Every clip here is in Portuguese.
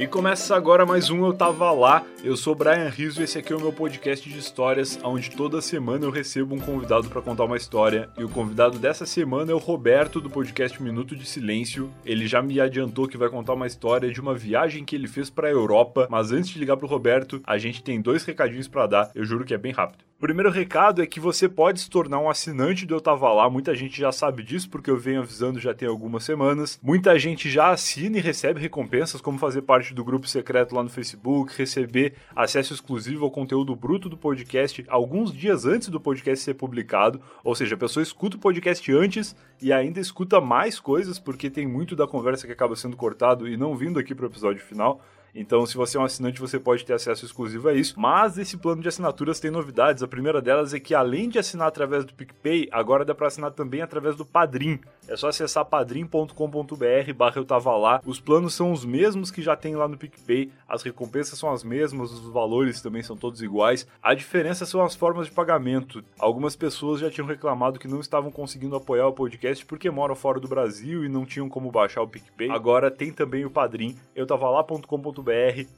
E começa agora mais um Eu Tava Lá. Eu sou Brian Rizzo e esse aqui é o meu podcast de histórias, onde toda semana eu recebo um convidado para contar uma história. E o convidado dessa semana é o Roberto, do podcast Minuto de Silêncio. Ele já me adiantou que vai contar uma história de uma viagem que ele fez para a Europa. Mas antes de ligar pro Roberto, a gente tem dois recadinhos para dar. Eu juro que é bem rápido. O primeiro recado é que você pode se tornar um assinante do Eu Tava Lá. Muita gente já sabe disso, porque eu venho avisando já tem algumas semanas. Muita gente já assina e recebe recompensas, como fazer parte do grupo secreto lá no Facebook, receber acesso exclusivo ao conteúdo bruto do podcast alguns dias antes do podcast ser publicado. Ou seja, a pessoa escuta o podcast antes e ainda escuta mais coisas, porque tem muito da conversa que acaba sendo cortado e não vindo aqui para o episódio final. Então, se você é um assinante, você pode ter acesso exclusivo a isso. Mas esse plano de assinaturas tem novidades. A primeira delas é que, além de assinar através do PicPay, agora dá para assinar também através do Padrim. É só acessar padrim.com.br barra eu tava lá. Os planos são os mesmos que já tem lá no PicPay, as recompensas são as mesmas, os valores também são todos iguais. A diferença são as formas de pagamento. Algumas pessoas já tinham reclamado que não estavam conseguindo apoiar o podcast porque moram fora do Brasil e não tinham como baixar o PicPay. Agora tem também o Padrim, eu tava lá.com.br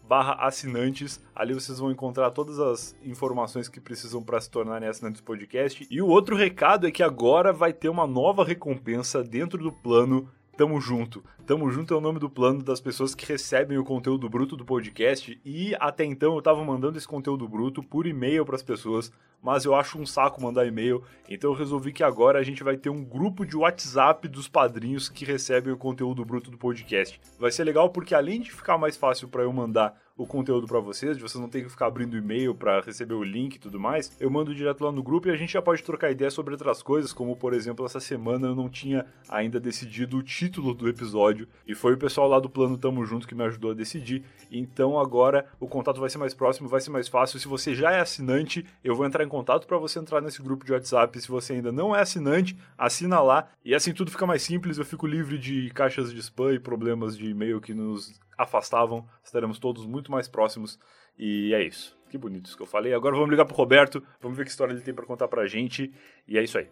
barra assinantes. Ali vocês vão encontrar todas as informações que precisam para se tornarem assinantes do podcast. E o outro recado é que agora vai ter uma nova recompensa dentro do plano Tamo Junto. Tamo Junto é o nome do plano das pessoas que recebem o conteúdo bruto do podcast e até então eu tava mandando esse conteúdo bruto por e-mail para as pessoas, mas eu acho um saco mandar e-mail, então eu resolvi que agora a gente vai ter um grupo de WhatsApp dos padrinhos que recebem o conteúdo bruto do podcast. Vai ser legal porque além de ficar mais fácil para eu mandar o conteúdo para vocês, de vocês não terem que ficar abrindo e-mail para receber o link e tudo mais, eu mando direto lá no grupo e a gente já pode trocar ideia sobre outras coisas, como por exemplo, essa semana eu não tinha ainda decidido o título do episódio e foi o pessoal lá do Plano Tamo Junto que me ajudou a decidir. Então agora o contato vai ser mais próximo, vai ser mais fácil. Se você já é assinante, eu vou entrar em contato para você entrar nesse grupo de WhatsApp. Se você ainda não é assinante, assina lá e assim tudo fica mais simples. Eu fico livre de caixas de spam e problemas de e-mail que nos afastavam, estaremos todos muito mais próximos. E é isso. Que bonito isso que eu falei. Agora vamos ligar pro Roberto, vamos ver que história ele tem para contar pra gente. E é isso aí.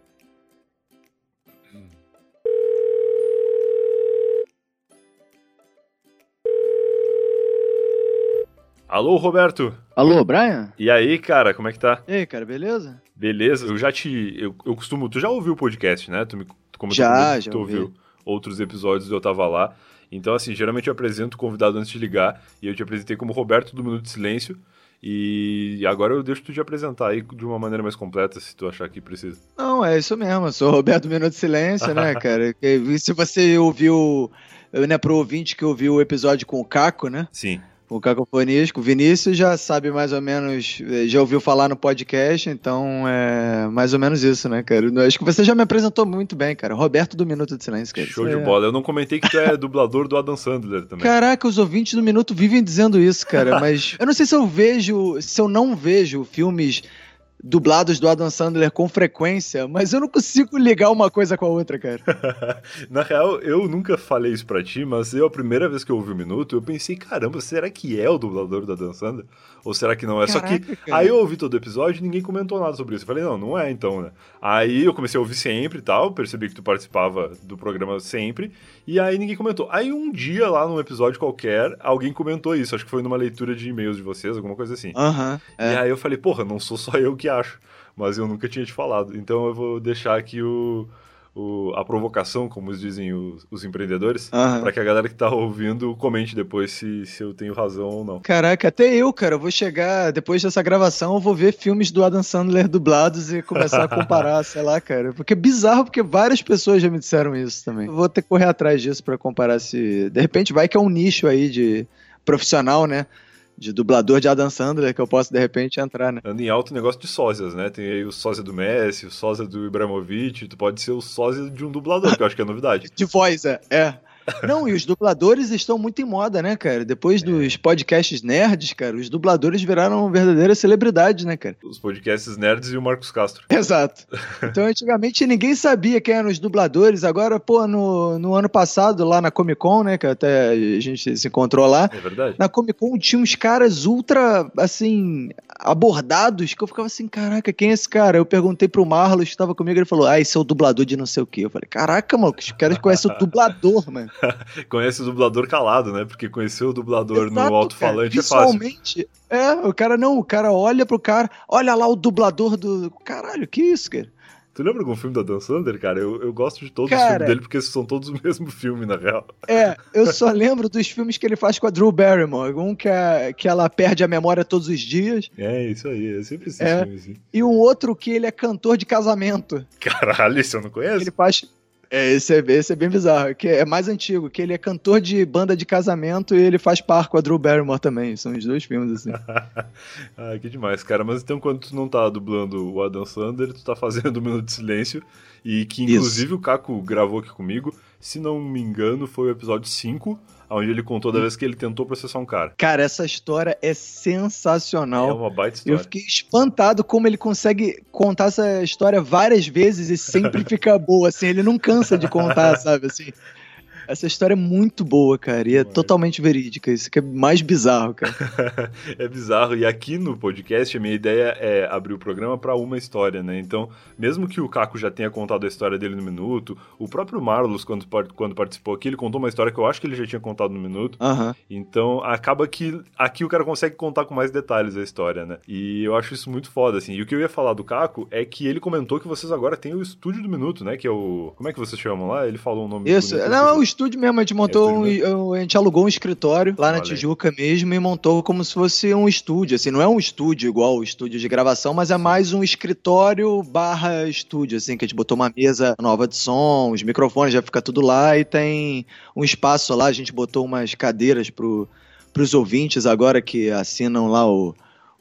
Alô, Roberto. Alô, Brian? E aí, cara, como é que tá? E aí, cara, beleza? Beleza, eu já te. Eu, eu costumo. Tu já ouviu o podcast, né? Tu me, como já, tu, já. Tu ouviu outros episódios eu tava lá. Então, assim, geralmente eu apresento o convidado antes de ligar, e eu te apresentei como Roberto do Minuto de Silêncio, e agora eu deixo tu te apresentar aí de uma maneira mais completa, se tu achar que precisa. Não, é isso mesmo, eu sou Roberto do Minuto de Silêncio, né, cara? Se você ouviu, né, pro ouvinte que ouviu o episódio com o Caco, né? Sim o Cacofonias, o Vinícius já sabe mais ou menos, já ouviu falar no podcast, então é mais ou menos isso, né, cara? Acho que você já me apresentou muito bem, cara. Roberto do Minuto de Silêncio, cara. Show de é... bola. Eu não comentei que tu é dublador do Adam Sandler também. Caraca, os ouvintes do Minuto vivem dizendo isso, cara, mas eu não sei se eu vejo, se eu não vejo filmes dublados do Adam Sandler com frequência, mas eu não consigo ligar uma coisa com a outra, cara. Na real, eu nunca falei isso pra ti, mas eu, a primeira vez que eu ouvi o Minuto, eu pensei, caramba, será que é o dublador do Adam Sandler? Ou será que não é? Caraca, Só que cara. aí eu ouvi todo o episódio e ninguém comentou nada sobre isso. Eu falei, não, não é então, né? Aí eu comecei a ouvir sempre e tal, percebi que tu participava do programa sempre, e aí ninguém comentou. Aí um dia lá num episódio qualquer, alguém comentou isso, acho que foi numa leitura de e-mails de vocês, alguma coisa assim. Aham. Uh -huh, é. E aí eu falei, porra, não sou só eu que acho. Mas eu nunca tinha te falado. Então eu vou deixar aqui o, o, a provocação, como dizem os, os empreendedores, uhum. para que a galera que tá ouvindo comente depois se, se eu tenho razão ou não. Caraca, até eu, cara, eu vou chegar, depois dessa gravação, eu vou ver filmes do Adam Sandler dublados e começar a comparar, sei lá, cara. Porque é bizarro, porque várias pessoas já me disseram isso também. Eu vou ter que correr atrás disso para comparar se. De repente vai que é um nicho aí de profissional, né? De dublador de Adam Sandler que eu posso de repente entrar, né? Anda em alto negócio de sósias, né? Tem aí o sósia do Messi, o sósia do Ibrahimovic, tu pode ser o sósia de um dublador, que eu acho que é novidade. de voz, é. é. Não, e os dubladores estão muito em moda, né, cara? Depois dos podcasts nerds, cara, os dubladores viraram verdadeiras celebridades, né, cara? Os podcasts nerds e o Marcos Castro. Exato. Então, antigamente ninguém sabia quem eram os dubladores. Agora, pô, no, no ano passado, lá na Comic Con, né, que até a gente se encontrou lá. É verdade. Na Comic Con tinha uns caras ultra, assim, abordados, que eu ficava assim, caraca, quem é esse cara? Eu perguntei pro Marlos que estava comigo, ele falou, ah, esse é o dublador de não sei o quê. Eu falei, caraca, mano, os caras conhecem o dublador, mano. Conhece o dublador calado, né? Porque conheceu o dublador Exato, no alto-falante é fácil. Visualmente, é, o cara não, o cara olha pro cara, olha lá o dublador do. Caralho, que isso, cara? Tu lembra algum filme da Dan Sander, cara? Eu, eu gosto de todos Cara- os filmes dele porque são todos o mesmo filme, na real. É, eu só lembro dos filmes que ele faz com a Drew Barrymore. Um que, é, que ela perde a memória todos os dias, É, isso aí. É sempre esses É. filmes, assim. e um outro que ele é cantor de casamento. Caralho, isso eu não conheço. Ele faz. É, esse, é, esse é bem bizarro, que é mais antigo, que ele é cantor de banda de casamento e ele faz par com a Drew Barrymore também. São os dois filmes, assim. ah, que demais, cara. Mas então, quando tu não tá dublando o Adam Sandler, tu tá fazendo um minuto de silêncio. E que, Isso. inclusive, o Caco gravou aqui comigo. Se não me engano, foi o episódio 5, onde ele contou da vez que ele tentou processar um cara. Cara, essa história é É sensacional. uma baita Eu história. fiquei espantado como ele consegue contar essa história várias vezes e sempre fica boa, assim, ele não cansa de contar, sabe, assim. Essa história é muito boa, cara, e é totalmente verídica, isso que é mais bizarro, cara. é bizarro. E aqui no podcast, a minha ideia é abrir o programa para uma história, né? Então, mesmo que o Caco já tenha contado a história dele no minuto, o próprio Marlos, quando, quando participou aqui, ele contou uma história que eu acho que ele já tinha contado no minuto. Então, acaba que aqui o cara consegue contar com mais detalhes a história, né? E eu acho isso muito foda, assim. E o que eu ia falar do Caco é que ele comentou que vocês agora têm o Estúdio do Minuto, né? Que é o... Como é que vocês chamam lá? Ele falou o nome Isso, não, é o esqueci. Estúdio mesmo, a gente montou, É um, a gente alugou um escritório lá na aí. Tijuca mesmo e montou como se fosse um estúdio, assim, não é um estúdio igual o estúdio de gravação, mas é mais um escritório barra estúdio, assim, que a gente botou uma mesa nova de som, os microfones já fica tudo lá e tem um espaço lá, a gente botou umas cadeiras pro, pros ouvintes agora que assinam lá o,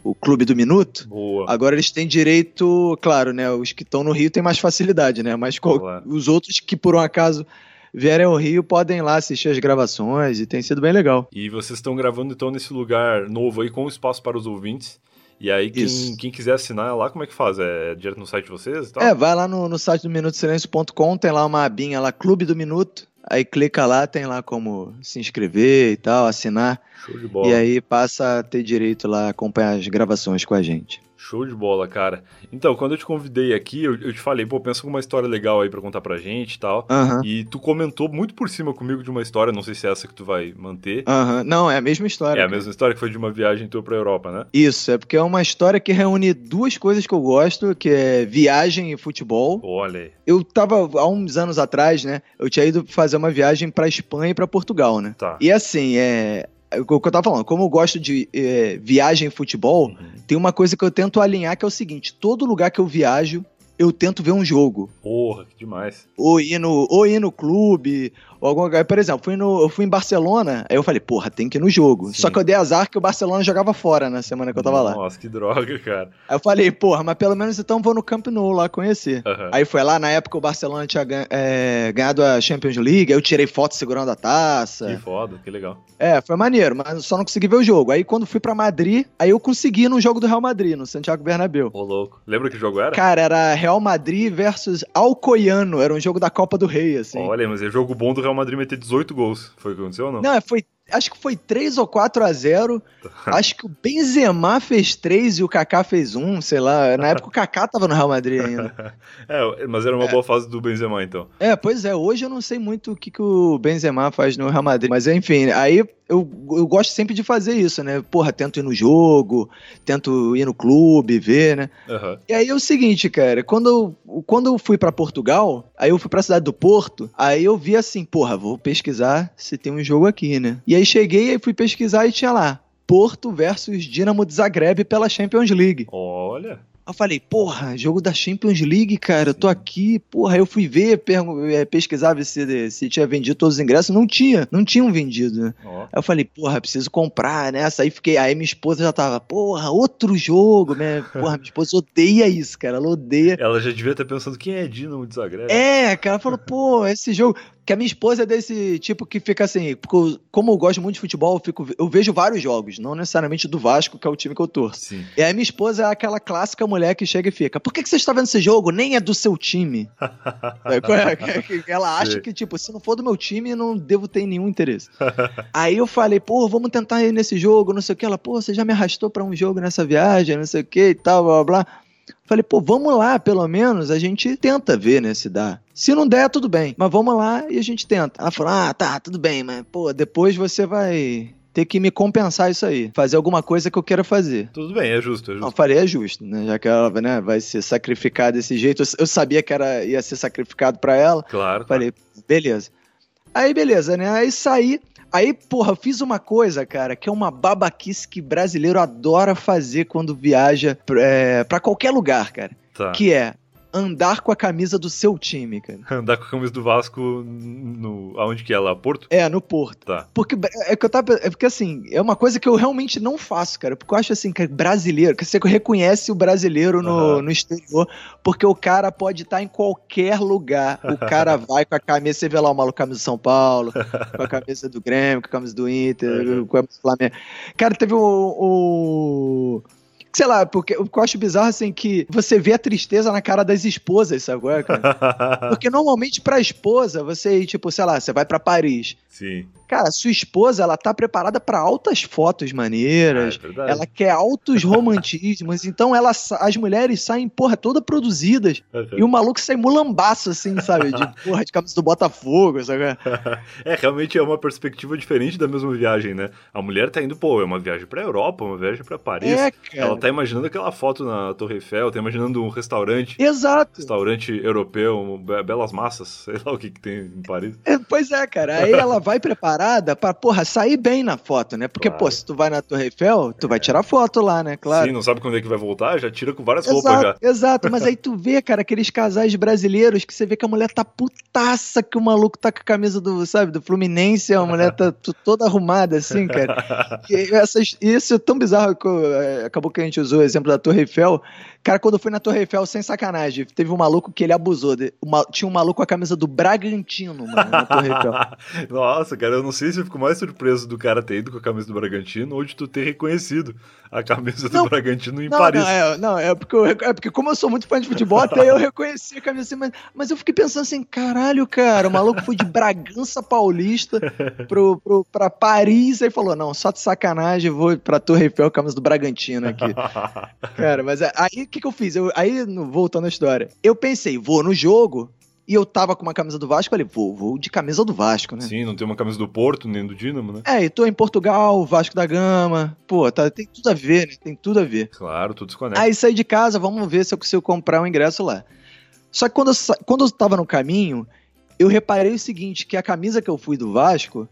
o Clube do Minuto. Boa. Agora eles têm direito, claro, né? Os que estão no Rio têm mais facilidade, né? Mas qual- os outros que por um acaso vierem ao Rio podem ir lá assistir as gravações e tem sido bem legal. E vocês estão gravando então nesse lugar novo aí com espaço para os ouvintes. E aí, quem, quem quiser assinar lá, como é que faz? É direto no site de vocês e tal? É, vai lá no, no site do minutosilêncio.com, tem lá uma abinha lá, Clube do Minuto. Aí clica lá, tem lá como se inscrever e tal, assinar. Show de bola. E aí passa a ter direito lá a acompanhar as gravações com a gente. Show de bola, cara. Então, quando eu te convidei aqui, eu, eu te falei, pô, pensa uma história legal aí pra contar pra gente e tal. Aham. E tu comentou muito por cima comigo de uma história, não sei se é essa que tu vai manter. Aham. Não, é a mesma história. É a cara. mesma história que foi de uma viagem tua pra Europa, né? Isso, é porque é uma história que reúne duas coisas que eu gosto, que é viagem e futebol. Olha aí. Eu tava, há uns anos atrás, né, eu tinha ido fazer uma viagem pra Espanha e pra Portugal, né? Tá. E assim, é... O que eu tava falando, como eu gosto de é, viagem e futebol, Uhum. tem uma coisa que eu tento alinhar que é o seguinte: todo lugar que eu viajo, eu tento ver um jogo. Porra, que demais. Ou ir no, ou ir no clube, ou algum lugar. Por exemplo, fui no, eu fui em Barcelona, aí eu falei, porra, tem que ir no jogo. Sim. Só que eu dei azar que o Barcelona jogava fora na semana que eu tava lá. Nossa, que droga, cara. Aí eu falei, porra, mas pelo menos então vou no Camp Nou lá conhecer. Aham. Aí foi lá, na época o Barcelona tinha gan- é, ganhado a Champions League, aí eu tirei foto segurando a Que taça. foda, que legal. É, foi maneiro, mas só não consegui ver o jogo. Aí quando fui pra Madrid, aí eu consegui ir no jogo do Real Madrid, no Santiago Bernabéu. Ô, louco. Lembra que jogo era? Cara, era Real Madrid versus Alcoiano, era um jogo da Copa do Rei, assim. Olha, mas é jogo bom do Real Madrid meter 18 gols. Foi o que aconteceu ou não? Não, foi, acho que foi 3 ou 4 a 0. acho que o Benzema fez 3 e o Kaká fez 1, sei lá. Na época o Kaká tava no Real Madrid ainda. É, mas era uma boa fase do Benzema, então. É, pois é, hoje eu não sei muito o que, que o Benzema faz no Real Madrid, mas enfim, aí eu, eu gosto sempre de fazer isso, né? Porra, tento ir no jogo, tento ir no clube, ver, né? Aham. E aí é o seguinte, cara, quando eu, quando eu fui pra Portugal, aí eu fui pra cidade do Porto, aí eu vi assim, porra, vou pesquisar se tem um jogo aqui, né? E aí cheguei e fui pesquisar e tinha lá, Porto versus Dinamo de Zagreb pela Champions League. Olha. Eu falei, porra, jogo da Champions League, cara, eu tô aqui, porra. Eu fui ver, eh, pesquisar ver se, se tinha vendido todos os ingressos. Não tinha, não tinham vendido, né? Ó. Aí eu falei, porra, preciso comprar, né? Aí fiquei, aí minha esposa já tava, porra, outro jogo, né? Porra, minha esposa odeia isso, cara, ela odeia. Ela já devia estar pensando quem é Dinamo de Zagreb. É, cara, ela falou, pô, esse jogo. Que a minha esposa é desse tipo que fica assim, porque como eu gosto muito de futebol, eu, fico, eu vejo vários jogos, não necessariamente do Vasco, que é o time que eu torço. Sim. E aí minha esposa é aquela clássica mulher que chega e fica, por que, que você está vendo esse jogo? Nem é do seu time. É, Ela acha que, tipo, se não for do meu time, não devo ter nenhum interesse. Aí eu falei, pô, vamos tentar ir nesse jogo, não sei o que. Ela, pô, você já me arrastou pra um jogo nessa viagem, não sei o que e tal, blá blá blá. Falei, pô, vamos lá, pelo menos a gente tenta ver, né, se dá, Se não der, tudo bem. Mas vamos lá e a gente tenta. Ela falou: ah, tá, tudo bem, mas, pô, depois você vai ter que me compensar isso aí. Fazer alguma coisa que eu queira fazer. Tudo bem, é justo, é justo. Não, falei, é justo, né? Já que ela né, vai ser sacrificada desse jeito. Eu sabia que era, ia ser sacrificado para ela. Claro. Falei, claro. beleza. Aí, beleza, né? Aí saí. Aí, porra, fiz uma coisa, cara, que é uma babaquice que brasileiro adora fazer quando viaja é, para qualquer lugar, cara. Tá. Que é andar com a camisa do seu time, cara. Andar com a camisa do Vasco no aonde que é lá, Porto? É, no Porto. Tá. Porque é que eu tava, é porque assim, é uma coisa que eu realmente não faço, cara, porque eu acho assim que brasileiro, que você reconhece o brasileiro no, uhum. no exterior, porque o cara pode estar em qualquer lugar. O cara vai com a camisa, você vê lá o maluco camisa do São Paulo, com a camisa do Grêmio, com a camisa do Inter, uhum. com a camisa do Flamengo. Cara, teve o, o sei lá, porque o que eu acho bizarro, assim, que você vê a tristeza na cara das esposas, sabe, cara? Porque normalmente pra esposa, você, tipo, sei lá, você vai para Paris. Sim. Cara, sua esposa, ela tá preparada para altas fotos maneiras. Ah, é ela quer altos romantismos. então, ela, as mulheres saem, porra, toda produzidas. Uhum. E o maluco sai mulambaço, assim, sabe? De, porra, de camisa do Botafogo, sabe? é, realmente é uma perspectiva diferente da mesma viagem, né? A mulher tá indo, pô, é uma viagem pra Europa, uma viagem pra Paris. É, cara. Ela tá imaginando aquela foto na Torre Eiffel, tá imaginando um restaurante. Exato. Restaurante europeu, belas massas, sei lá o que, que tem em Paris. É, pois é, cara. Aí ela vai preparar parada pra, porra, sair bem na foto, né? Porque, claro. pô, se tu vai na Torre Eiffel, tu é. vai tirar foto lá, né? Claro. Sim, não sabe quando é que vai voltar, já tira com várias exato, roupas já. Exato, mas aí tu vê, cara, aqueles casais brasileiros que você vê que a mulher tá putaça que o maluco tá com a camisa do, sabe, do Fluminense, a mulher tá toda arrumada assim, cara. E essas, isso é tão bizarro que é, acabou que a gente usou o exemplo da Torre Eiffel. Cara, quando eu fui na Torre Eiffel, sem sacanagem, teve um maluco que ele abusou. De, uma, tinha um maluco com a camisa do Bragantino, mano, na Torre Eiffel. Nossa, cara, eu não sei se eu fico mais surpreso do cara ter ido com a camisa do Bragantino ou de tu ter reconhecido a camisa não, do Bragantino em não, Paris. Não, é, não é, porque eu, é porque como eu sou muito fã de futebol, até eu reconheci a camisa assim, mas, mas eu fiquei pensando assim, caralho, cara, o maluco foi de Bragança Paulista pro, pro, pra Paris e falou, não, só de sacanagem, vou pra Torre Eiffel com a camisa do Bragantino aqui. cara, mas é, aí que, que eu fiz? Eu, aí, voltando à história, eu pensei, vou no jogo, e eu tava com uma camisa do Vasco, falei, vou, vou de camisa do Vasco, né? Sim, não tem uma camisa do Porto, nem do Dinamo, né? É, e tô em Portugal, Vasco da Gama, pô, tá, tem tudo a ver, né? Tem tudo a ver. Claro, tudo se conecta. Aí saí de casa, vamos ver se eu consigo comprar um ingresso lá. Só que quando eu, quando eu tava no caminho, eu reparei o seguinte, que a camisa que eu fui do Vasco,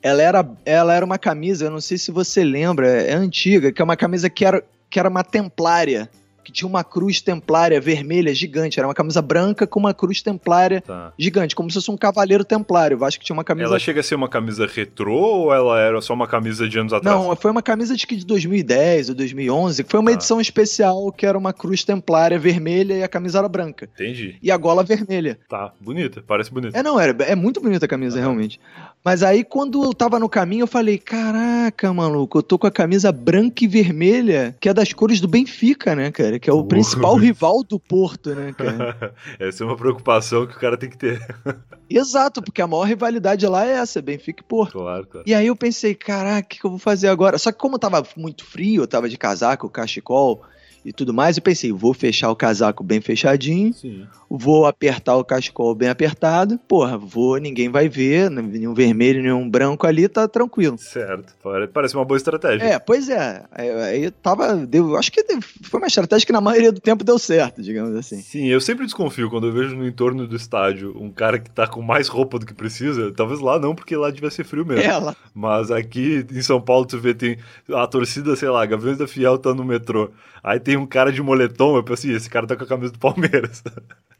ela era, ela era uma camisa, eu não sei se você lembra, é antiga, que é uma camisa que era, que era uma templária que tinha uma cruz templária vermelha gigante. Era uma camisa branca com uma cruz templária tá. gigante, como se fosse um cavaleiro templário. Eu acho que tinha uma camisa. Ela chega a ser uma camisa retrô ou ela era só uma camisa de anos atrás? Não, foi uma camisa de, de 2010 ou 2011, que foi uma tá. edição especial que era uma cruz templária vermelha e a camisa era branca. Entendi. E a gola vermelha. Tá, bonita, parece bonita. É, não, era, é muito bonita a camisa, realmente. Mas aí, quando eu tava no caminho, eu falei: caraca, maluco, eu tô com a camisa branca e vermelha, que é das cores do Benfica, né, cara? Que é o principal rival do Porto, né, cara? essa é uma preocupação que o cara tem que ter. Exato, porque a maior rivalidade lá é essa, Benfica e Porto. Claro, claro. E aí eu pensei, caraca, o que, que eu vou fazer agora? Só que como tava muito frio, eu tava de casaco, cachecol, e tudo mais. Eu pensei, vou fechar o casaco bem fechadinho, Sim. vou apertar o cachecol bem apertado. Porra, vou, ninguém vai ver, nenhum vermelho, nenhum branco ali, tá tranquilo. Certo, parece uma boa estratégia. É, pois é. Aí tava, deu, acho que foi uma estratégia que na maioria do tempo deu certo, digamos assim. Sim, eu sempre desconfio quando eu vejo no entorno do estádio um cara que tá com mais roupa do que precisa. Talvez lá não, porque lá devia ser frio mesmo. É, lá. Mas aqui em São Paulo tu vê, tem a torcida, sei lá, Gaviões da Fiel tá no metrô. Aí tem um cara de moletom, eu pensei, esse cara tá com a camisa do Palmeiras.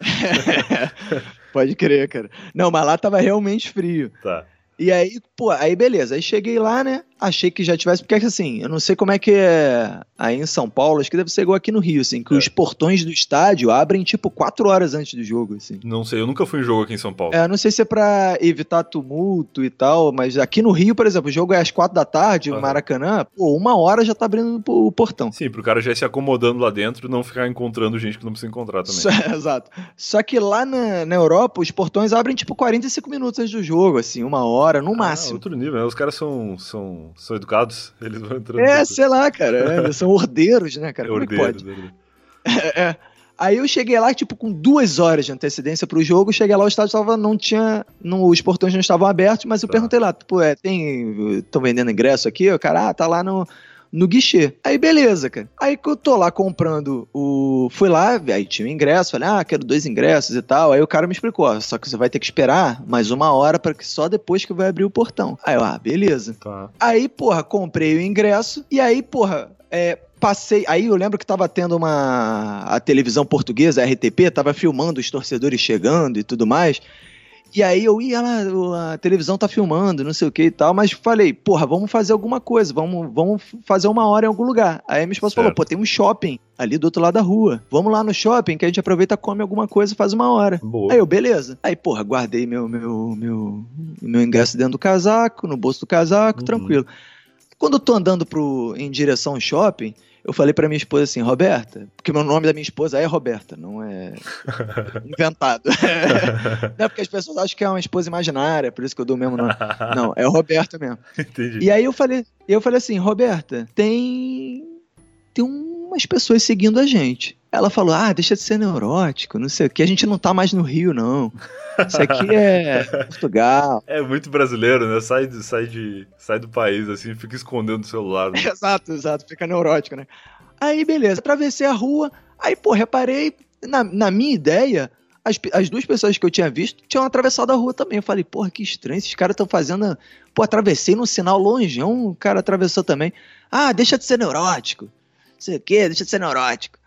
Pode crer, cara. Não, mas lá tava realmente frio. Tá. E aí, pô, aí beleza. Aí cheguei lá, né? Achei que já tivesse. Porque assim, eu não sei como é que é aí em São Paulo, acho que deve ser igual aqui no Rio, assim, que é. os portões do estádio abrem tipo quatro horas antes do jogo, assim. Não sei, eu nunca fui em jogo aqui em São Paulo. É, não sei se é pra evitar tumulto e tal, mas aqui no Rio, por exemplo, o jogo é às quatro da tarde, uhum. Maracanã, pô, uma hora já tá abrindo o portão. Sim, pro cara já ir se acomodando lá dentro não ficar encontrando gente que não precisa encontrar também. Só, exato. Só que lá na, na Europa, os portões abrem tipo 45 minutos antes do jogo, assim, uma hora, no ah, máximo. Outro nível, né? Os caras são, são, são educados. Eles vão entrando. É, sei lá, cara. É, são ordeiros, né, cara? É Como é ordeiros, é pode? É, é. Aí eu cheguei lá, tipo, com duas horas de antecedência pro jogo. Cheguei lá, o estádio tava, não tinha. Não, os portões não estavam abertos, mas eu Tá. perguntei lá, tipo, é, tem. Estão vendendo ingresso aqui? O cara, ah, tá lá no. No guichê. Aí, beleza, cara. Aí que eu tô lá comprando o. Fui lá, aí tinha o ingresso, falei, ah, quero dois ingressos e tal. Aí o cara me explicou, ó, só que você vai ter que esperar mais uma hora para que só depois que vai abrir o portão. Aí eu, ah, beleza. Tá. Aí, porra, comprei o ingresso e aí, porra, é, passei. Aí eu lembro que tava tendo uma. A televisão portuguesa, a RTP, tava filmando os torcedores chegando e tudo mais. E aí eu ia lá, a televisão tá filmando, não sei o que e tal, mas falei, porra, vamos fazer alguma coisa, vamos, vamos fazer uma hora em algum lugar. Aí minha esposa falou, Certo. pô, tem um shopping ali do outro lado da rua. Vamos lá no shopping que a gente aproveita, come alguma coisa e faz uma hora. Boa. Aí eu, beleza. Aí, porra, guardei meu, meu, meu, meu ingresso dentro do casaco, no bolso do casaco, Uhum. tranquilo. Quando eu tô andando pro, em direção ao shopping, eu falei pra minha esposa assim, Roberta, porque meu nome da minha esposa é Roberta, não é inventado. não é porque as pessoas acham que é uma esposa imaginária, por isso que eu dou o mesmo nome. Não, é Roberta mesmo. Entendi. E aí eu falei, eu falei assim, Roberta, tem tem umas pessoas seguindo a gente. Ela falou: "Ah, deixa de ser neurótico, não sei o que, a gente não tá mais no Rio não. Isso aqui é Portugal". É muito brasileiro, né? Sai, de, sai, de, sai do país, assim, fica escondendo o celular. né? exato, exato, fica neurótico, né? Aí beleza, atravessei a rua, aí pô, reparei na, na minha ideia as, as duas pessoas que eu tinha visto tinham atravessado a rua também. Eu falei, porra, que estranho, esses caras estão fazendo. Pô, atravessei num sinal longeão, o cara atravessou também. Ah, deixa de ser neurótico. Não sei o quê, deixa de ser neurótico.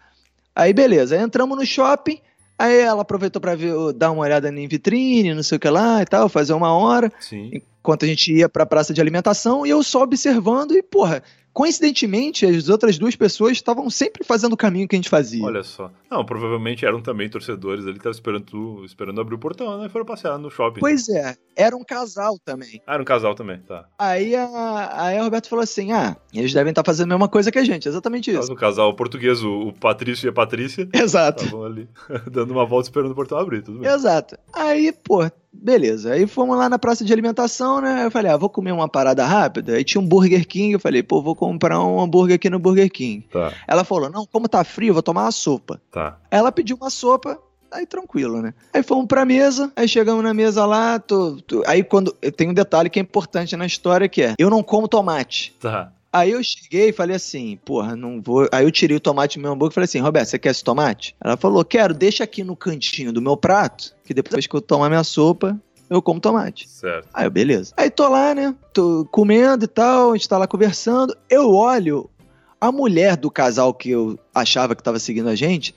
Aí, beleza, entramos no shopping. Aí ela aproveitou pra ver, dar uma olhada em vitrine, não sei o que lá e tal, fazer uma hora Sim. enquanto a gente ia pra praça de alimentação e eu só observando e, porra, coincidentemente, as outras duas pessoas estavam sempre fazendo o caminho que a gente fazia. Olha só. Não, provavelmente eram também torcedores ali, estavam esperando, tu- esperando abrir o portão, né? E foram passear no shopping. Pois é, era um casal também. Ah, era um casal também, tá. Aí a, aí a Roberto falou assim: ah, eles devem estar fazendo a mesma coisa que a gente, exatamente Mas isso. o casal português, o, o Patrício e a Patrícia, Exato. estavam ali dando uma volta esperando o portão abrir, tudo bem. Exato. Aí, pô, beleza. Aí fomos lá na praça de alimentação, né? Eu falei, ah, vou comer uma parada rápida. Aí tinha um Burger King. Eu falei, pô, vou comprar um hambúrguer aqui no Burger King. Tá, Ela falou, não, como tá frio, eu vou tomar uma sopa. tá. Aí ela pediu uma sopa, aí tranquilo, né? Aí fomos pra mesa, aí chegamos na mesa lá, tô, tô- aí quando. Tem um detalhe que é importante na história que é: eu não como tomate. Tá. Aí eu cheguei e falei assim, porra, não vou. Aí eu tirei o tomate do meu hambúrguer e falei assim, Roberto, você quer esse tomate? Ela falou, quero, deixa aqui no cantinho do meu prato, que depois que eu tomar minha sopa, eu como tomate. Certo. Aí eu, beleza. Aí tô lá, né? Tô comendo e tal, a gente tá lá conversando. Eu olho, a mulher do casal que eu achava que tava seguindo a gente,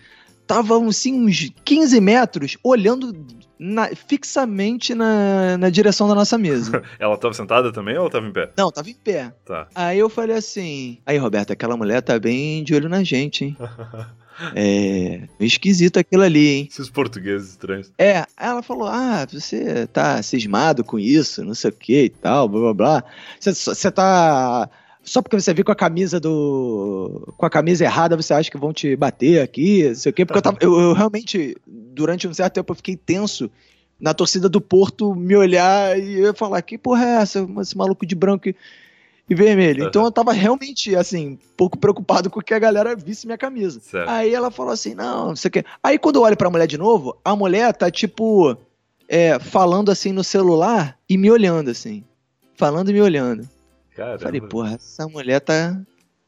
tava assim, uns 15 metros, olhando na- fixamente na, na direção da nossa mesa. Ela tava sentada também ou tava em pé? Não, tava em pé. Tá. Aí eu falei assim: Aí, Roberto, aquela mulher tá bem de olho na gente, hein? É. Esquisito aquilo ali, hein? Esses portugueses estranhos. É, aí ela falou: Ah, você tá cismado com isso, não sei o que e tal, blá blá blá. Você tá. Só porque você viu com a camisa do. com a camisa errada, você acha que vão te bater aqui, não sei o quê. Porque eu, tava, eu, eu realmente, durante um certo tempo, eu fiquei tenso na torcida do Porto me olhar e eu falar: Que porra é essa? Esse maluco de branco e, e vermelho. Então eu tava realmente, assim, um pouco preocupado com que a galera visse minha camisa. Certo. Aí ela falou assim: não, não sei o quê. Aí quando eu olho pra mulher de novo, a mulher tá tipo. é, falando assim no celular e me olhando assim. Falando e me olhando. Caramba. Falei, porra, essa mulher tá.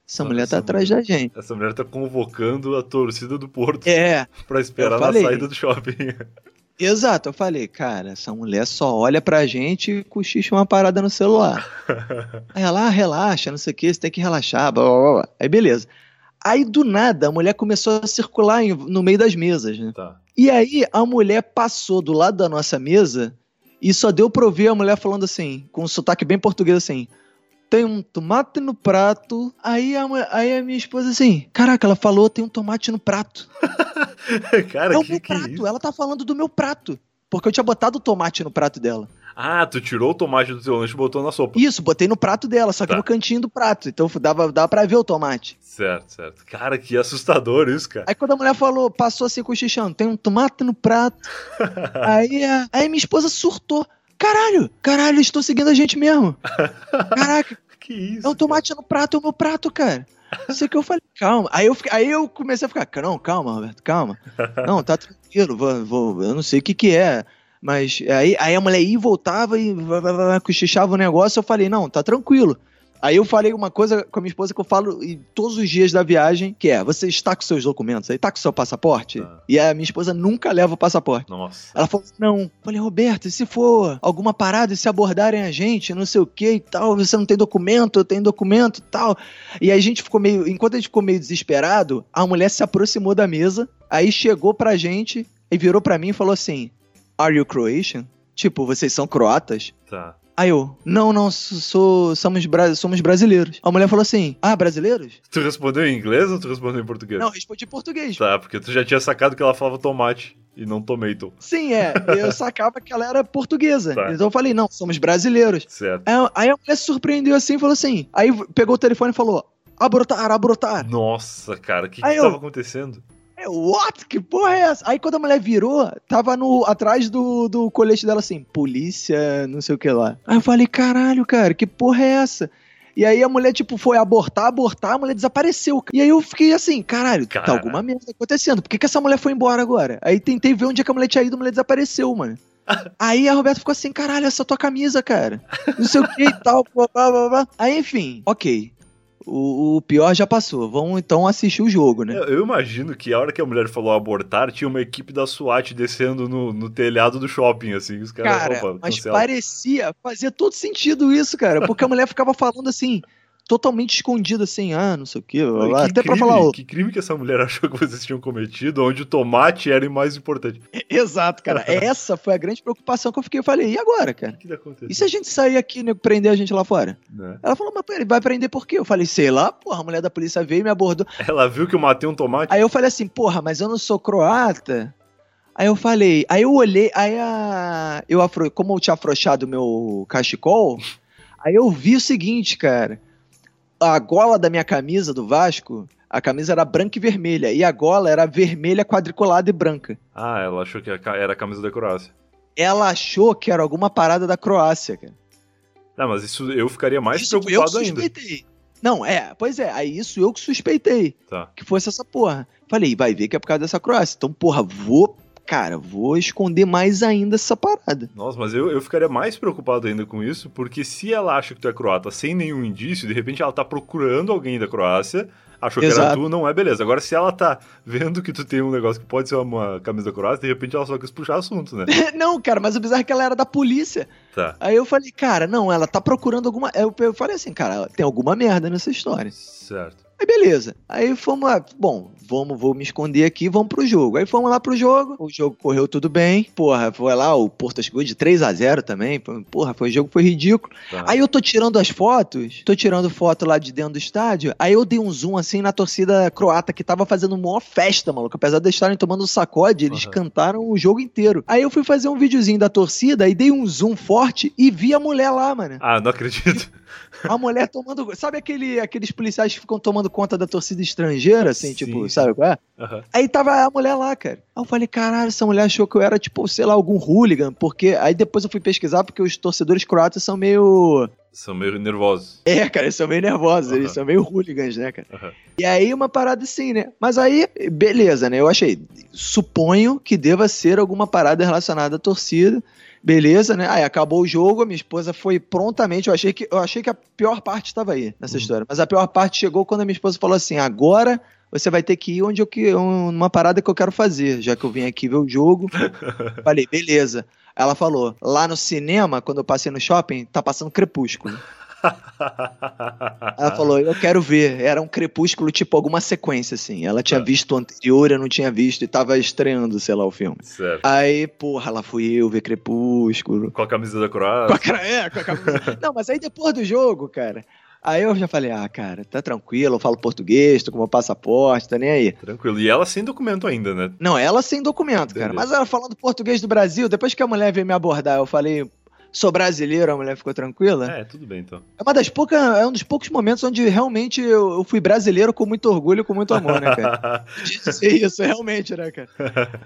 Essa mulher tá atrás da gente. Essa mulher tá convocando a torcida do Porto É, pra esperar eu na falei. saída do shopping. exato. Eu falei, cara, essa mulher só olha pra gente e cochicha uma parada no celular. Aí ela, ah, relaxa, não sei o que, você tem que relaxar, blá, blá, blá. Aí beleza. Aí do nada a mulher começou a circular no meio das mesas, né? tá. E aí a mulher passou do lado da nossa mesa e só deu pra ouvir a mulher falando assim, com um sotaque bem português assim. Tem um tomate no prato. Aí a, aí a minha esposa assim, caraca, ela falou tem um tomate no prato. Cara, é o que, meu que é prato, isso? ela tá falando do meu prato. Porque eu tinha botado o tomate no prato dela. Ah, tu tirou o tomate do teu lanche e botou na sopa. Isso, botei no prato dela, só que Tá. no cantinho do prato. Então dava, dava pra ver o tomate. Certo, certo. Cara, que assustador isso, cara. Aí quando a mulher falou, passou assim cochichando, tem um tomate no prato. aí, a- aí minha esposa surtou. Caralho, caralho, eles estão seguindo a gente mesmo. Caraca, Que isso? é um tomate no prato, é o meu prato, cara. Isso que eu falei, calma. Aí eu, aí eu comecei a ficar, não, calma, Roberto, calma. Não, tá tranquilo, vou, vou, eu não sei o que que é. Mas aí, aí a mulher ia e voltava e cochichava o negócio. Eu falei, não, tá tranquilo. Aí eu falei uma coisa com a minha esposa que eu falo todos os dias da viagem, que é, você está com seus documentos aí, tá com seu passaporte? Tá. E a minha esposa nunca leva o passaporte. Nossa. Ela falou, não. Eu falei, Roberto, e se for alguma parada e se abordarem a gente, não sei o que e tal, você não tem documento, eu tenho documento e tal. E aí a gente ficou meio, enquanto a gente ficou meio desesperado, a mulher se aproximou da mesa, aí chegou pra gente e virou pra mim e falou assim, Are you Croatian? Tipo, vocês são croatas? Tá. Aí eu, não, não, sou, somos, somos brasileiros. A mulher falou assim, ah, brasileiros? Tu respondeu em inglês ou tu respondeu em português? Não, respondi em português. Tá, porque tu já tinha sacado que ela falava tomate e não tomato. Sim, é. Eu sacava que ela era portuguesa. Tá. Então eu falei, não, somos brasileiros. Certo. Aí, a mulher se surpreendeu assim e falou assim, aí pegou o telefone e falou, abrotar, abrotar. Nossa, cara, o que, que eu, tava acontecendo? É, what? Que porra é essa? Aí quando a mulher virou, tava no, atrás do, do colete dela assim, polícia, não sei o que lá. Aí eu falei, caralho, cara, que porra é essa? E aí a mulher, tipo, foi abortar, abortar, a mulher desapareceu. E aí eu fiquei assim, caralho, tá alguma merda acontecendo. Por que, que essa mulher foi embora agora? Aí tentei ver onde é que a mulher tinha ido, a mulher desapareceu, mano. Aí a Roberta ficou assim, caralho, essa tua camisa, cara. Não sei o que e tal, blá, blá, blá. Aí, enfim, ok o, o, pior já passou. Vamos então assistir o jogo, né? Eu, imagino que a hora que a mulher falou abortar, tinha uma equipe da SWAT descendo no, no telhado do shopping, assim. Os caras, cara, opa, mas parecia, fazia todo sentido isso, cara. Porque a mulher ficava falando assim totalmente escondido assim, ah, não sei o quê, que até crime, pra falar. Que crime que essa mulher achou que vocês tinham cometido, onde o tomate era o mais importante. Exato, cara. Essa foi a grande preocupação que eu fiquei. Eu falei, e agora, cara? O que, que E se a gente sair aqui, nego, prender a gente lá fora? Né? Ela falou, mas ele vai prender por quê? Eu falei, sei lá, porra, a mulher da polícia veio e me abordou. Ela viu que eu matei um tomate? Aí eu falei assim, porra, mas eu não sou croata. Aí eu falei, aí eu olhei, aí a. Eu afro, como eu tinha afrouxado o meu cachecol, aí eu vi o seguinte, cara a gola da minha camisa do Vasco, a camisa era branca e vermelha, e a gola era vermelha quadriculada e branca. Ah, ela achou que era a camisa da Croácia. Ela achou que era alguma parada da Croácia, cara. Não, mas isso eu ficaria mais isso preocupado ainda. Não, é, pois é, aí isso eu que suspeitei. Tá. Que fosse essa porra. Falei, vai ver que é por causa dessa Croácia. Então, porra, vou cara, vou esconder mais ainda essa parada. Nossa, mas eu, eu ficaria mais preocupado ainda com isso, porque se ela acha que tu é croata sem nenhum indício, de repente ela tá procurando alguém da Croácia, achou Exato. que era tu, não é beleza. Agora, se ela tá vendo que tu tem um negócio que pode ser uma camisa Croácia, de repente ela só quis puxar assunto, né? não, cara, mas o bizarro é que ela era da polícia. Tá. Aí eu falei, cara, não, ela tá procurando alguma. Eu, eu falei assim, cara, tem alguma merda nessa história. Certo. Aí beleza. Aí fomos lá, bom, vamos, vou me esconder aqui, vamos pro jogo. Aí fomos lá pro jogo, o jogo correu tudo bem. Porra, foi lá, o Porto chegou de 3 a 0 também. Porra, foi o jogo foi ridículo. Tá. Aí eu tô tirando as fotos, tô tirando foto lá de dentro do estádio. Aí eu dei um zoom assim na torcida croata que tava fazendo uma festa, maluco. Apesar de estarem tomando sacode, eles uhum. cantaram o jogo inteiro. Aí eu fui fazer um videozinho da torcida e dei um zoom forte e vi a mulher lá, mano. Ah, não acredito. A mulher tomando. Sabe aquele, aqueles policiais que ficam tomando conta da torcida estrangeira, assim, tipo, Sim. tipo, sabe qual é? Uhum. Aí tava a mulher lá, cara. Aí eu falei, caralho, essa mulher achou que eu era, tipo, sei lá, algum hooligan, porque. Aí depois eu fui pesquisar, porque os torcedores croatas são meio. São meio nervosos. É, cara, eles são meio nervosos, uhum. eles são meio hooligans, né, cara? Uhum. E aí uma parada assim, né? Mas aí, beleza, né? Eu achei, suponho que deva ser alguma parada relacionada à torcida. Beleza, né? Aí acabou o jogo, a minha esposa foi prontamente. Eu achei que, eu achei que a pior parte estava aí nessa uhum. história. Mas a pior parte chegou quando a minha esposa falou assim: agora você vai ter que ir onde eu que uma parada que eu quero fazer, já que eu vim aqui ver o jogo. Falei, beleza. Ela falou: lá no cinema, quando eu passei no shopping, tá passando Crepúsculo. Ela falou, eu quero ver. Era um crepúsculo, tipo, alguma sequência, assim. Ela tinha ah. visto o anterior, eu não tinha visto, e tava estreando, sei lá, o filme. Certo. Aí, porra, lá fui eu ver Crepúsculo. Com a camisa da Croácia. Com a, é, com a camisa. não, mas aí depois do jogo, cara. Aí eu já falei, ah, cara, tá tranquilo, eu falo português, tô com meu passaporte, tá nem aí. Tranquilo. E ela sem documento ainda, né? Não, ela sem documento, Beleza. cara. Mas ela falando português do Brasil, depois que a mulher veio me abordar, eu falei, sou brasileiro, a mulher ficou tranquila. É, tudo bem então. É uma das poucas, é um dos poucos momentos onde realmente eu, eu fui brasileiro com muito orgulho, com muito amor, né, cara? Dizer isso, realmente, né, cara?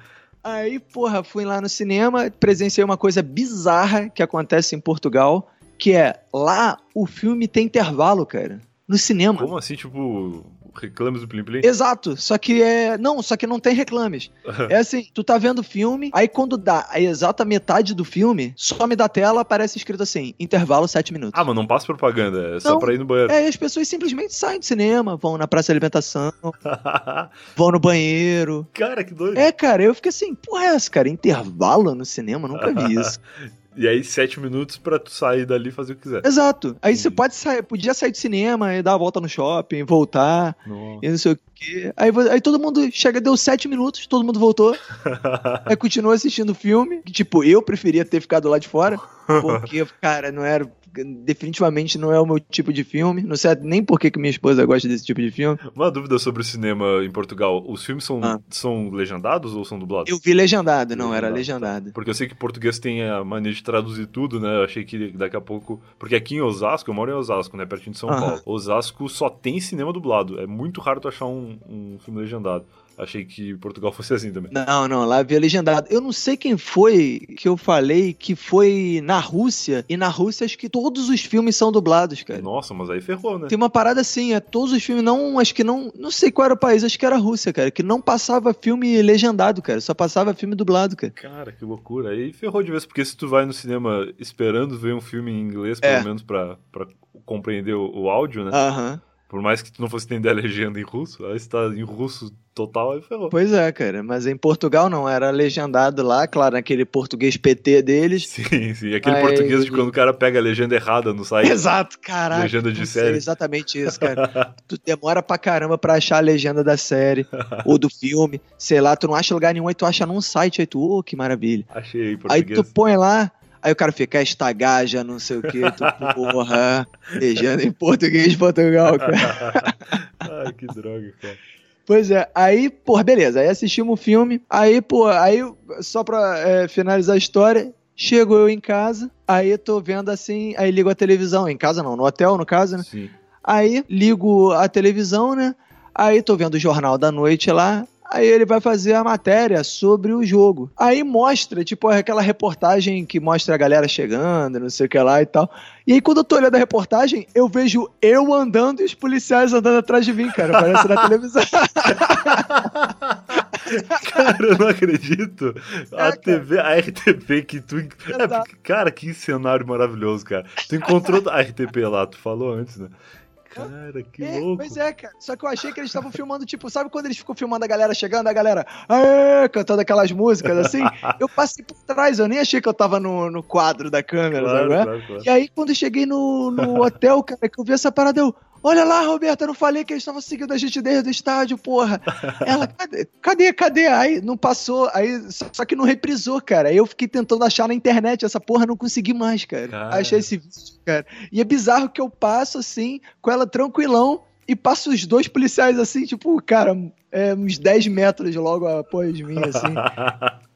Aí, porra, fui lá no cinema, presenciei uma coisa bizarra que acontece em Portugal, que é lá o filme tem intervalo, cara. no cinema. Como assim, tipo, reclames do Plim Plim? Exato, só que é. Não, só que não tem reclames. é assim, tu tá vendo o filme, aí quando dá a exata metade do filme, some da tela, aparece escrito assim: intervalo 7 minutos. Ah, mas não passa propaganda, é só Não, pra ir no banheiro. É, e as pessoas simplesmente saem do cinema, vão na praça de alimentação, vão no banheiro. cara, que doido. É, cara, eu fiquei assim, porra, é essa, cara? Intervalo no cinema? Nunca vi isso. E aí, sete minutos pra tu sair dali e fazer o que quiser. Exato. Aí você Entendi. pode sair, podia sair do cinema e dar a volta no shopping, voltar, Nossa. e não sei o quê. Aí, aí todo mundo chega, deu sete minutos, todo mundo voltou. Aí continua assistindo o filme. Que, tipo, eu preferia ter ficado lá de fora. Porque, cara, não era. Definitivamente não é o meu tipo de filme. Não sei nem por que, que minha esposa gosta desse tipo de filme. Uma dúvida sobre o cinema em Portugal. Os filmes são, Ah. são legendados ou são dublados? Eu vi legendado, não, era Legendado, legendado. Porque eu sei que português tem a mania de traduzir tudo, né? Eu achei que daqui a pouco. Porque aqui em Osasco, eu moro em Osasco, né? Pertinho de São Aham. Paulo. Osasco só tem cinema dublado. É muito raro tu achar um, um filme legendado. Achei que Portugal fosse assim também. Não, não, lá via legendado. Eu não sei quem foi que eu falei que foi na Rússia. E na Rússia acho que todos os filmes são dublados, cara. Nossa, mas aí ferrou, né? Tem uma parada assim, é todos os filmes não, acho que não, não sei qual era o país, acho que era a Rússia, cara, que não passava filme legendado, cara, só passava filme dublado, cara. Cara, que loucura. Aí ferrou de vez, porque se tu vai no cinema esperando ver um filme em inglês, pelo É. menos pra, pra compreender o, o áudio, né? Aham. Por mais que tu não fosse entender a legenda em russo, aí se tá em russo total, aí ferrou. Pois é, cara, mas em Portugal não, era legendado lá, claro, naquele português PT deles. Sim, sim. Aquele Aí- português de quando o cara pega a legenda errada no site. Exato, caraca. Legenda de série. exatamente isso, cara. tu demora pra caramba pra achar a legenda da série ou do filme, sei lá, tu não acha lugar nenhum, aí tu acha num site, aí tu, ô, que maravilha. Achei Aí português. tu põe lá, aí o cara fica, esta gaja, não sei o que, tu, porra, legenda em português Portugal, cara. Ai, que droga, cara. Pois é, aí, pô, beleza, aí assistimos o filme, aí, pô, aí, só pra é, finalizar a história, chego eu em casa, aí tô vendo assim, aí ligo a televisão, em casa não, no hotel, no caso, né? Sim. Aí ligo a televisão, né? Aí tô vendo o jornal da noite lá. Aí ele vai fazer a matéria sobre o jogo. Aí mostra, tipo, aquela reportagem que mostra a galera chegando, não sei o que lá e tal. E aí, quando eu tô olhando a reportagem, eu vejo eu andando e os policiais andando atrás de mim, cara. Parece na televisão. Cara, eu não acredito. A É, TV, a RTP que tu. É, cara, que cenário maravilhoso, cara. Tu encontrou a RTP lá, tu falou antes, né? Cara, que É, louco. pois é, cara. Só que eu achei que eles estavam filmando, tipo, sabe quando eles ficam filmando a galera chegando, a galera aê, cantando aquelas músicas assim? eu passei por trás, eu nem achei que eu tava no, no quadro da câmera, Claro, sabe? claro, claro. E aí, quando eu cheguei no, no hotel, cara, que eu vi essa parada, eu. Olha lá, Roberta, eu não falei que eles estavam seguindo a gente desde o estádio, porra. Ela, cadê, cadê, cadê? Aí não passou, aí só que não reprisou, cara. Aí eu fiquei tentando achar na internet essa porra, não consegui mais, cara. Cara. Achei esse vídeo, cara. E é bizarro que eu passo assim, com ela tranquilão, e passo os dois policiais assim, tipo, cara, é, uns 10 metros logo após mim, assim.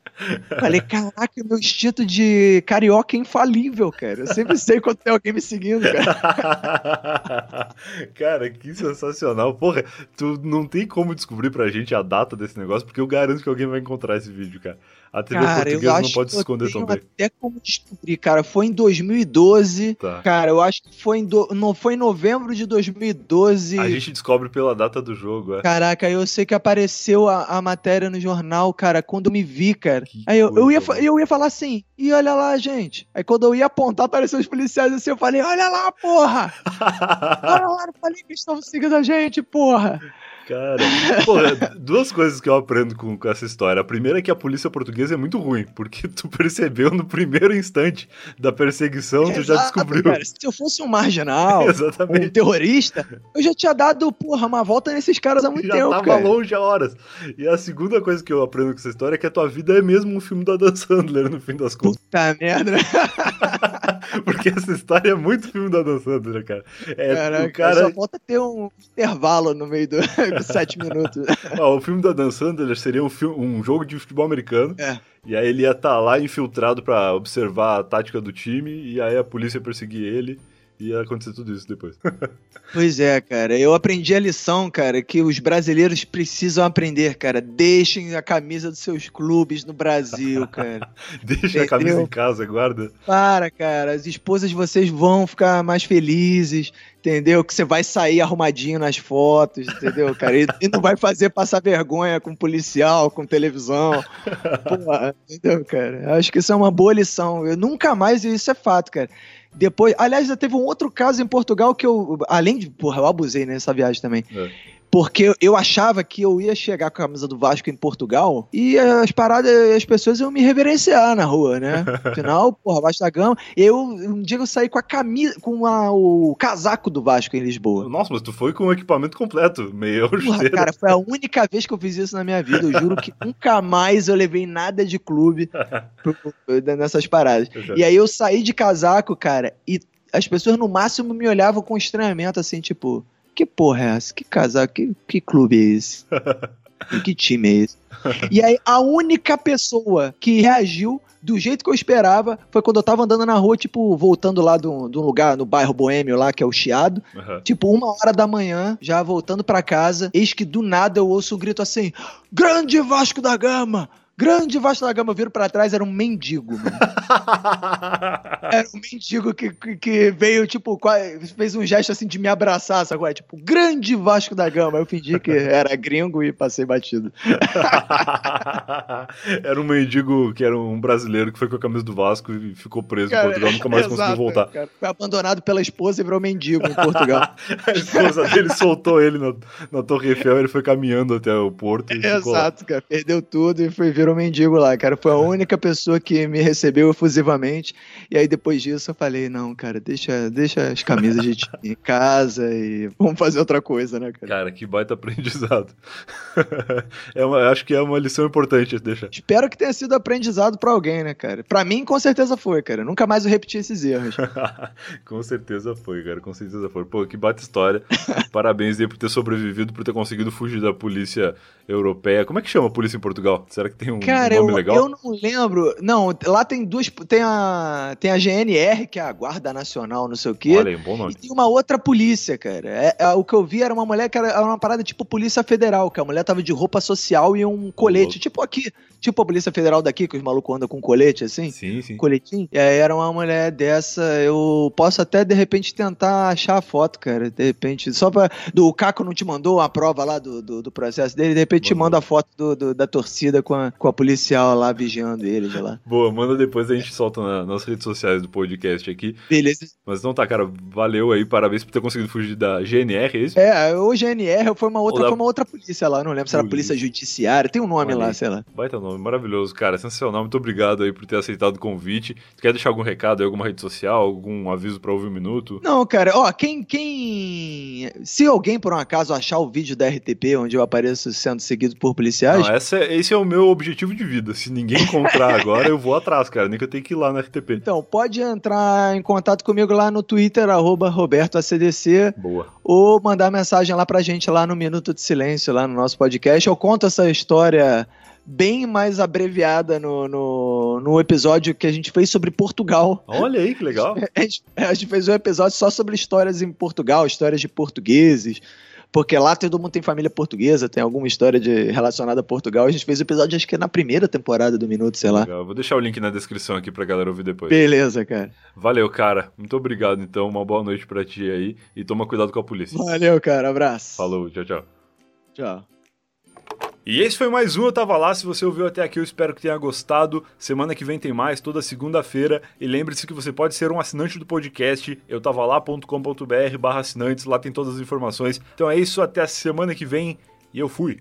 Falei, caraca, meu instinto de carioca é infalível, cara. Eu sempre sei quando tem alguém me seguindo, cara. cara, que sensacional. Porra, tu não tem como descobrir pra gente a data desse negócio, porque eu garanto que alguém vai encontrar esse vídeo, cara. A TV Cara, portuguesa não pode se esconder bem. até como descobrir, cara. Foi em 2012. Tá. Cara, eu acho que foi em, do... não, foi em novembro de 2012. A gente descobre pela data do jogo, é. Caraca, eu sei que apareceu a, a matéria no jornal, cara, quando eu me vi, cara. Que Aí eu, eu, ia, eu ia falar assim, e olha lá, gente. Aí quando eu ia apontar, apareceu os policiais assim, eu falei, olha lá, porra! Olha lá, eu falei que eles estavam seguindo a gente, porra! Cara, porra, duas coisas que eu aprendo com, com essa história. A primeira é que a polícia portuguesa é muito ruim, porque tu percebeu no primeiro instante da perseguição, tu já Exato, descobriu. cara. Se eu fosse um marginal, um Exatamente. terrorista, eu já tinha dado, porra, uma volta nesses caras há muito Já tempo, tava cara. longe há horas. E a segunda coisa que eu aprendo com essa história é que a tua vida é mesmo um filme do Adam Sandler, no fim das contas. Puta merda. Porque essa história é muito filme do Adam Sandler, cara. É, Caraca, o cara. só falta ter um intervalo no meio do- dos sete minutos. Ó, o filme do Adam Sandler seria um, filme, um jogo de futebol americano. É. E aí ele ia estar lá infiltrado pra observar a tática do time. E aí a polícia ia perseguir ele. Ia acontecer tudo isso depois. pois é, cara. Eu aprendi a lição, cara, que os brasileiros precisam aprender, cara. Deixem a camisa dos seus clubes no Brasil, cara. Deixem a camisa em casa, guarda. Para, cara. As esposas de vocês vão ficar mais felizes, entendeu? Que você vai sair arrumadinho nas fotos, entendeu, cara? E, e não vai fazer passar vergonha com policial, com televisão. Porra, entendeu, cara? Acho que isso é uma boa lição. Eu nunca mais, isso é fato, cara depois, aliás, já teve um outro caso em Portugal que eu, além de, porra, eu abusei nessa viagem também. É. Porque eu achava que eu ia chegar com a camisa do Vasco em Portugal e as paradas, as pessoas iam me reverenciar na rua, né? Afinal, porra, Vasco da Gama. Eu, um dia eu saí com a camisa, com a, o casaco do Vasco em Lisboa. Nossa, mas tu foi com o equipamento completo, meio porra, Cara, foi a única vez que eu fiz isso na minha vida. Eu juro que nunca mais eu levei nada de clube nessas paradas. E aí eu saí de casaco, cara, e as pessoas no máximo me olhavam com estranhamento, assim, tipo que porra é essa? Que casal, que, que clube é esse? que time é esse? E aí, a única pessoa que reagiu do jeito que eu esperava foi quando eu tava andando na rua, tipo, voltando lá de um, lugar, no bairro Boêmio lá, que é o Chiado. Uhum. Tipo, uma hora da manhã, já voltando para casa, eis que do nada eu ouço um grito assim: Grande Vasco da Gama! Grande Vasco da Gama, eu viro pra trás, era um mendigo, mano. era um mendigo que, que, que, veio, tipo, fez um gesto assim de me abraçar, sabe? Tipo, grande Vasco da Gama. Eu fingi que era gringo e passei batido. era um mendigo que era um brasileiro que foi com a camisa do Vasco e ficou preso cara, em Portugal, nunca mais exato, conseguiu voltar. Cara. Foi abandonado pela esposa e virou mendigo em Portugal. a esposa dele soltou ele na, na Torre Eiffel, ele foi caminhando até o porto. Exato, cara. Perdeu tudo e foi vir virou mendigo lá, cara. Foi a única pessoa que me recebeu efusivamente. E aí depois disso eu falei, não, cara, deixa, deixa as camisas de time em casa e vamos fazer outra coisa, né, cara? Cara, que baita aprendizado. é uma, acho que é uma lição importante deixar. Espero que tenha sido aprendizado para alguém, né, cara? Para mim, com certeza foi, cara. Nunca mais eu repeti esses erros. com certeza foi, cara. Com certeza foi. Pô, que baita história. Parabéns aí por ter sobrevivido, por ter conseguido fugir da polícia europeia. Como é que chama a polícia em Portugal? Será que tem um Cara, nome eu, legal? eu não lembro. Não, lá tem duas. Tem a, tem a GNR, que é a Guarda Nacional, não sei o quê. Olha aí, bom nome. E tem uma outra polícia, cara. É, é, o que eu vi era uma mulher que era, era, uma parada tipo Polícia Federal, que a mulher tava de roupa social e um colete. Tipo aqui. Tipo a Polícia Federal daqui, que os malucos andam com colete assim. Sim, sim. Coletinho. E aí era uma mulher dessa. Eu posso até, de repente, tentar achar a foto, cara. De repente. Só pra. Do, o Caco não te mandou a prova lá do, do, do processo dele, de repente te manda a foto do, do, da torcida com a, com a policial lá vigiando ele de lá. Boa, manda depois a gente solta na, nas redes sociais do podcast aqui. Beleza. Mas não tá, cara, valeu aí, parabéns por ter conseguido fugir da GNR, é isso? É, o GNR foi uma outra, da... foi uma outra polícia lá, não lembro se era polícia judiciária, tem um nome lá, sei lá. Um nome maravilhoso, cara, sensacional, muito obrigado aí por ter aceitado o convite. Tu quer deixar algum recado aí, alguma rede social, algum aviso pra ouvir um minuto? Não, cara, ó, quem, quem... Se alguém por um acaso achar o vídeo da RTP onde eu apareço sendo seguido por policiais... Não, essa, é, esse é o meu objetivo de vida, se ninguém encontrar agora, eu vou atrás, cara. Nem que eu tenho que ir lá no RTP. Então, pode entrar em contato comigo lá no Twitter, arroba RobertoACDC. Boa. Ou mandar mensagem lá pra gente lá no Minuto de Silêncio, lá no nosso podcast. Eu conto essa história bem mais abreviada no, no, no, episódio que a gente fez sobre Portugal. Olha aí, que legal. A gente, a gente fez um episódio só sobre histórias em Portugal, histórias de portugueses porque lá todo mundo tem família portuguesa, tem alguma história de, relacionada a Portugal. A gente fez o episódio, acho que é na primeira temporada do Minuto, sei lá. Legal. Vou deixar o link na descrição aqui pra galera ouvir depois. Beleza, cara. Valeu, cara. Muito obrigado, então. Uma boa noite pra ti aí. E toma cuidado com a polícia. Valeu, cara. Abraço. Falou, tchau, tchau. Tchau. E esse foi mais um Eu Tava Lá. Se você ouviu até aqui, eu espero que tenha gostado. Semana que vem tem mais, toda segunda-feira. E lembre-se que você pode ser um assinante do podcast, eu tava lá.com.br barra assinantes, lá tem todas as informações. Então é isso, até a semana que vem e eu fui.